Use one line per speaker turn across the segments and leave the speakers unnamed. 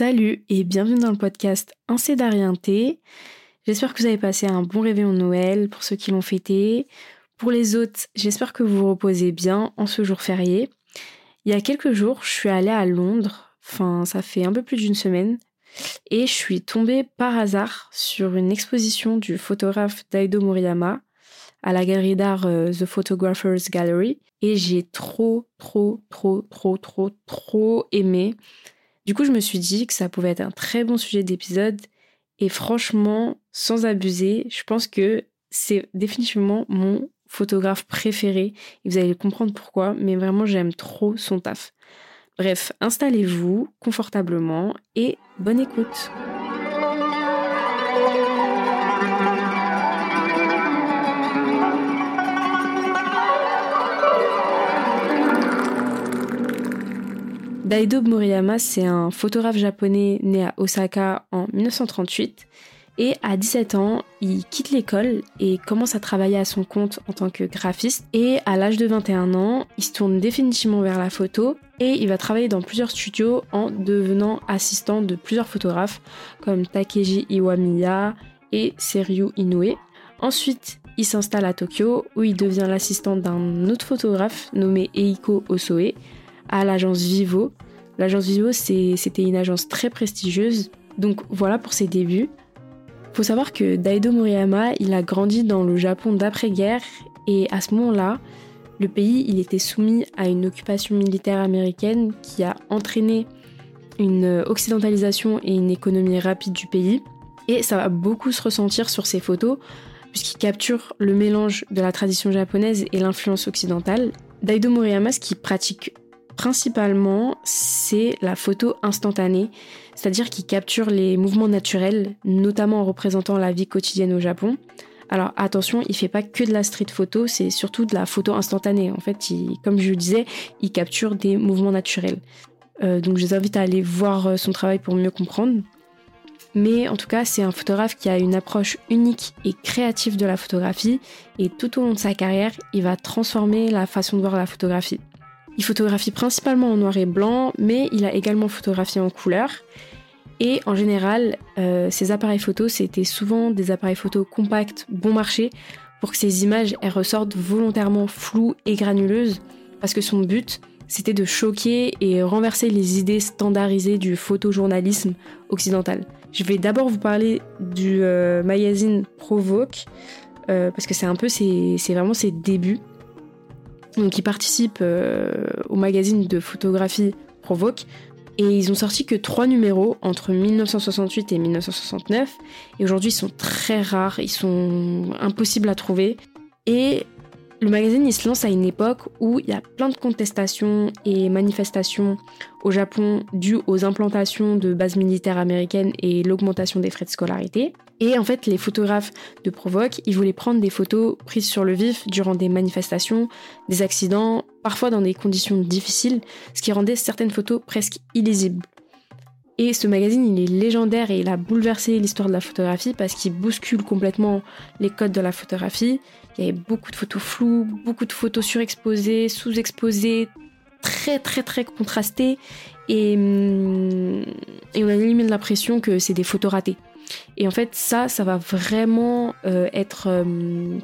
Salut et bienvenue dans le podcast Un. J'espère que vous avez passé un bon réveillon de Noël pour ceux qui l'ont fêté. Pour les autres, j'espère que vous vous reposez bien en ce jour férié. Il y a quelques jours, je suis allée à Londres, enfin ça fait un peu plus d'une semaine, et je suis tombée par hasard sur une exposition du photographe Daido Moriyama à la galerie d'art euh, The Photographer's Gallery et j'ai trop, trop, trop, trop, trop, trop aimé. Du coup, je me suis dit que ça pouvait être un très bon sujet d'épisode et franchement, sans abuser, je pense que c'est définitivement mon photographe préféré et vous allez comprendre pourquoi, mais vraiment j'aime trop son taf. Bref, installez-vous confortablement et bonne écoute. Daido Moriyama, c'est un photographe japonais né à Osaka en 1938. Et à 17 ans, il quitte l'école et commence à travailler à son compte en tant que graphiste. Et à l'âge de 21 ans, il se tourne définitivement vers la photo et il va travailler dans plusieurs studios en devenant assistant de plusieurs photographes comme Takeji Iwamiya et Seryu Inoue. Ensuite, il s'installe à Tokyo où il devient l'assistant d'un autre photographe nommé Eiko Osoe à l'agence Vivo. L'agence Vivo, c'était une agence très prestigieuse. Donc voilà pour ses débuts. Faut savoir que Daido Moriyama, il a grandi dans le Japon d'après-guerre et à ce moment-là, le pays, il était soumis à une occupation militaire américaine qui a entraîné une occidentalisation et une économie rapide du pays. Et ça va beaucoup se ressentir sur ses photos, puisqu'il capture le mélange de la tradition japonaise et l'influence occidentale. Daido Moriyama, ce qu'il pratique principalement, c'est la photo instantanée, c'est-à-dire qui capture les mouvements naturels, notamment en représentant la vie quotidienne au Japon. Alors attention, il fait pas que de la street photo, c'est surtout de la photo instantanée. En fait, comme je le disais, il capture des mouvements naturels. Euh, donc je vous invite à aller voir euh, son travail pour mieux comprendre. Mais en tout cas, c'est un photographe qui a une approche unique et créative de la photographie et tout au long de sa carrière, il va transformer la façon de voir la photographie. Il photographie principalement en noir et blanc, mais il a également photographié en couleur. Et en général, euh, ces appareils photos, c'était souvent des appareils photos compacts, bon marché, pour que ces images ressortent volontairement floues et granuleuses, parce que son but, c'était de choquer et renverser les idées standardisées du photojournalisme occidental. Je vais d'abord vous parler du euh, magazine Provoque, euh, parce que c'est un peu c'est vraiment ses débuts. Donc ils participent euh, au magazine de photographie Provoque. Et ils ont sorti que trois numéros entre 1968 et 1969. Et aujourd'hui, ils sont très rares, ils sont impossibles à trouver. Et le magazine, il se lance à une époque où il y a plein de contestations et manifestations au Japon dues aux implantations de bases militaires américaines et l'augmentation des frais de scolarité. Et en fait, les photographes de Provoque, ils voulaient prendre des photos prises sur le vif durant des manifestations, des accidents, parfois dans des conditions difficiles, ce qui rendait certaines photos presque illisibles. Et ce magazine, il est légendaire et il a bouleversé l'histoire de la photographie parce qu'il bouscule complètement les codes de la photographie. Il y avait beaucoup de photos floues, beaucoup de photos surexposées, sous-exposées, très très très contrastées. Et, hum, on a limite l'impression que c'est des photos ratées. Et en fait, ça, ça va vraiment euh, être euh,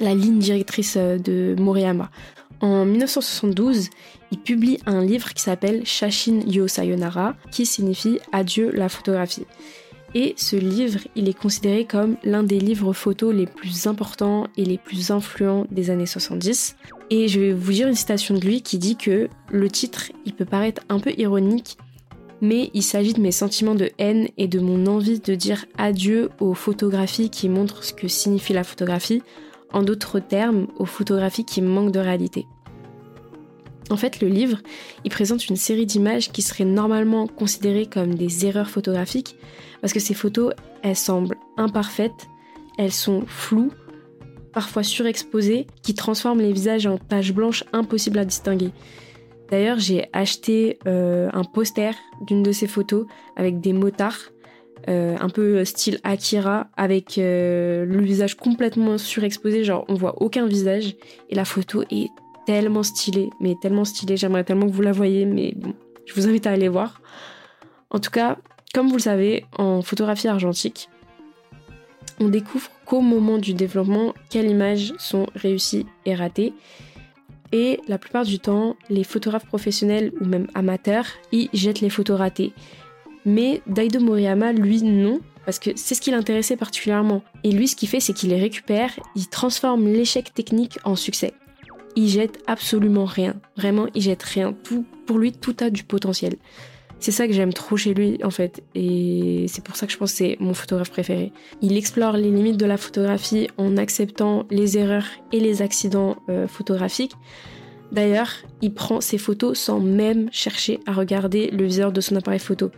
la ligne directrice euh, de Moriyama. En 1972, il publie un livre qui s'appelle Shashin Yo Sayonara, qui signifie Adieu la photographie. Et ce livre, il est considéré comme l'un des livres photos les plus importants et les plus influents des années 70. Et je vais vous dire une citation de lui qui dit que le titre, il peut paraître un peu ironique, mais il s'agit de mes sentiments de haine et de mon envie de dire adieu aux photographies qui montrent ce que signifie la photographie, en d'autres termes, aux photographies qui manquent de réalité. En fait, le livre, il présente une série d'images qui seraient normalement considérées comme des erreurs photographiques, parce que ces photos, elles semblent imparfaites, elles sont floues, parfois surexposées, qui transforment les visages en taches blanches impossibles à distinguer. D'ailleurs, j'ai acheté euh, un poster d'une de ces photos avec des motards, euh, un peu style Akira, avec euh, le visage complètement surexposé, genre on voit aucun visage, et la photo est tellement stylée, mais tellement stylée, j'aimerais tellement que vous la voyez, mais bon, je vous invite à aller voir. En tout cas, comme vous le savez, en photographie argentique, on découvre qu'au moment du développement, quelles images sont réussies et ratées. Et la plupart du temps, les photographes professionnels ou même amateurs, ils jettent les photos ratées. Mais Daido Moriyama, lui, non, parce que c'est ce qui l'intéressait particulièrement. Et lui, ce qu'il fait, c'est qu'il les récupère, il transforme l'échec technique en succès. Il jette absolument rien. Vraiment, il jette rien. Tout, pour lui, tout a du potentiel. C'est ça que j'aime trop chez lui en fait et c'est pour ça que je pense que c'est mon photographe préféré. Il explore les limites de la photographie en acceptant les erreurs et les accidents euh, photographiques. D'ailleurs, il prend ses photos sans même chercher à regarder le viseur de son appareil photo.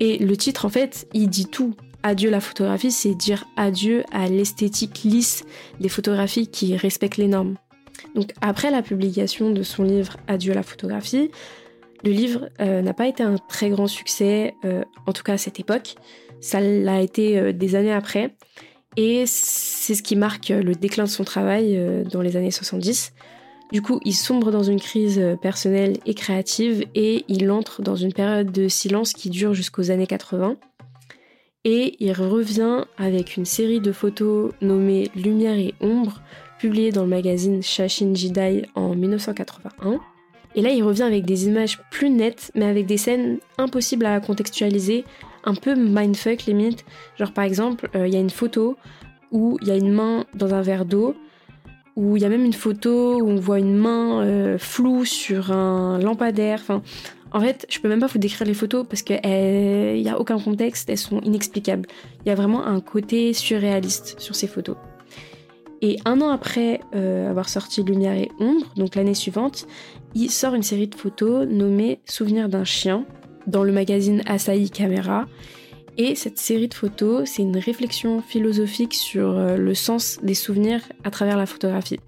Et le titre en fait, il dit tout. Adieu la photographie, c'est dire adieu à l'esthétique lisse des photographies qui respectent les normes. Donc après la publication de son livre Adieu la photographie, le livre euh, n'a pas été un très grand succès, euh, en tout cas à cette époque. Ça l'a été euh, des années après. Et c'est ce qui marque le déclin de son travail dans les années 70. Du coup, il sombre dans une crise personnelle et créative et il entre dans une période de silence qui dure jusqu'aux années 80. Et il revient avec une série de photos nommées Lumière et Ombre, publiées dans le magazine Shashin Jidai en 1981. Et là, il revient avec des images plus nettes, mais avec des scènes impossibles à contextualiser, un peu mindfuck limite. Genre par exemple, euh, il y a une photo où il y a une main dans un verre d'eau, où il y a même une photo où on voit une main euh, floue sur un lampadaire. En fait, je peux même pas vous décrire les photos parce qu'il n'y a aucun contexte, elles sont inexplicables. Il y a vraiment un côté surréaliste sur ces photos. Et un an après euh, avoir sorti Lumière et Ombre, donc l'année suivante, il sort une série de photos nommée Souvenir d'un chien dans le magazine Asahi Camera. Et cette série de photos, c'est une réflexion philosophique sur euh, le sens des souvenirs à travers la photographie.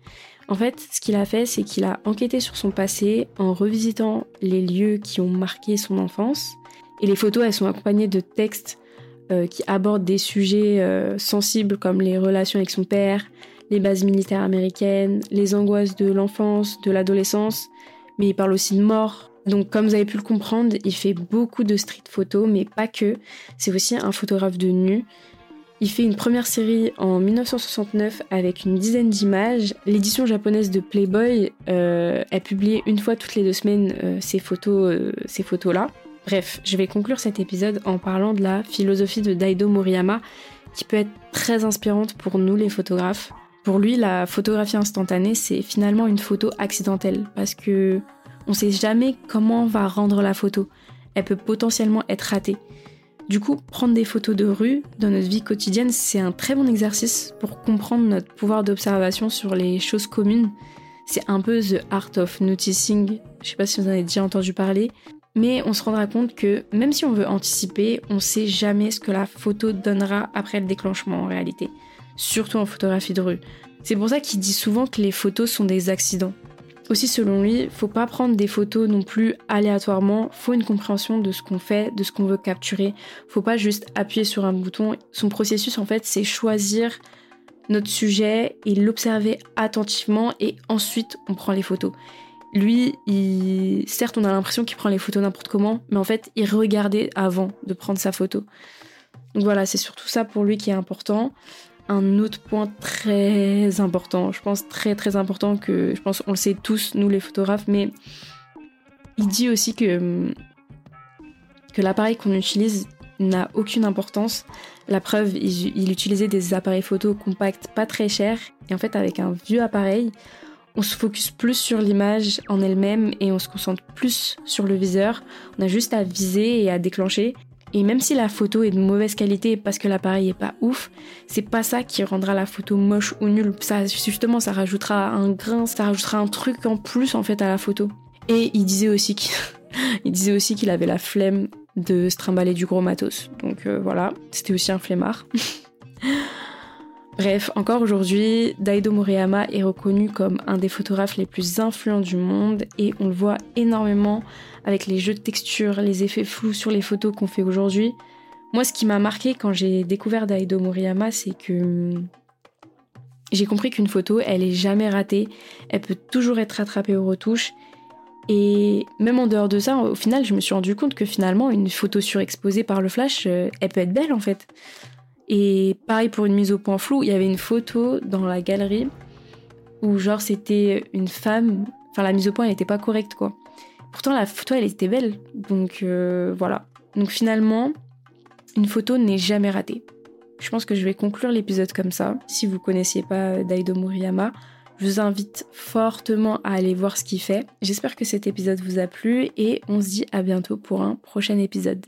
En fait, ce qu'il a fait, c'est qu'il a enquêté sur son passé en revisitant les lieux qui ont marqué son enfance. Et les photos, elles sont accompagnées de textes euh, qui abordent des sujets sensibles comme les relations avec son père, les bases militaires américaines, les angoisses de l'enfance, de l'adolescence, mais il parle aussi de mort. Donc comme vous avez pu le comprendre, il fait beaucoup de street photos, mais pas que. C'est aussi un photographe de nu. Il fait une première série en 1969 avec une dizaine d'images. L'édition japonaise de Playboy euh, a publié une fois toutes les deux semaines euh, ces photos, euh, ces photos-là. Bref, je vais conclure cet épisode en parlant de la philosophie de Daido Moriyama, qui peut être très inspirante pour nous les photographes. Pour lui, la photographie instantanée, c'est finalement une photo accidentelle parce que on sait jamais comment on va rendre la photo. Elle peut potentiellement être ratée. Du coup, prendre des photos de rue dans notre vie quotidienne, c'est un très bon exercice pour comprendre notre pouvoir d'observation sur les choses communes. C'est un peu the art of noticing. Je sais pas si vous en avez déjà entendu parler, mais on se rendra compte que même si on veut anticiper, on sait jamais ce que la photo donnera après le déclenchement en réalité surtout en photographie de rue. C'est pour ça qu'il dit souvent que les photos sont des accidents. Aussi selon lui, faut pas prendre des photos non plus aléatoirement, faut une compréhension de ce qu'on fait, de ce qu'on veut capturer. Faut pas juste appuyer sur un bouton. Son processus en fait, c'est choisir notre sujet et l'observer attentivement et ensuite on prend les photos. Lui, certes, on a l'impression qu'il prend les photos n'importe comment, mais en fait, il regardait avant de prendre sa photo. Donc voilà, c'est surtout ça pour lui qui est important un autre point très important, je pense très très important que je pense on le sait tous nous les photographes, mais il dit aussi que que l'appareil qu'on utilise n'a aucune importance. La preuve, il, utilisait des appareils photo compacts pas très chers et en fait avec un vieux appareil, on se focus plus sur l'image en elle-même et on se concentre plus sur le viseur. On a juste à viser et à déclencher. Et même si la photo est de mauvaise qualité parce que l'appareil est pas ouf, c'est pas ça qui rendra la photo moche ou nulle. Ça, justement, ça rajoutera un grain, ça rajoutera un truc en plus en fait à la photo. Et il disait aussi qu'il, disait aussi qu'il avait la flemme de se trimballer du gros matos. Donc euh, voilà, c'était aussi un flemmard. Bref, encore aujourd'hui, Daido Moriyama est reconnu comme un des photographes les plus influents du monde et on le voit énormément avec les jeux de texture, les effets flous sur les photos qu'on fait aujourd'hui. Moi, ce qui m'a marqué quand j'ai découvert Daido Moriyama, c'est que hum, j'ai compris qu'une photo, elle est jamais ratée, elle peut toujours être rattrapée aux retouches Et même en dehors de ça, au final, je me suis rendu compte que finalement, une photo surexposée par le flash, euh, elle peut être belle en fait. Et pareil pour une mise au point floue, il y avait une photo dans la galerie où genre c'était une femme, enfin la mise au point elle n'était pas correcte quoi. Pourtant la photo elle était belle, donc euh, voilà. Donc finalement, une photo n'est jamais ratée. Je pense que je vais conclure l'épisode comme ça. Si vous connaissiez pas Daido Muriyama, je vous invite fortement à aller voir ce qu'il fait. J'espère que cet épisode vous a plu et on se dit à bientôt pour un prochain épisode.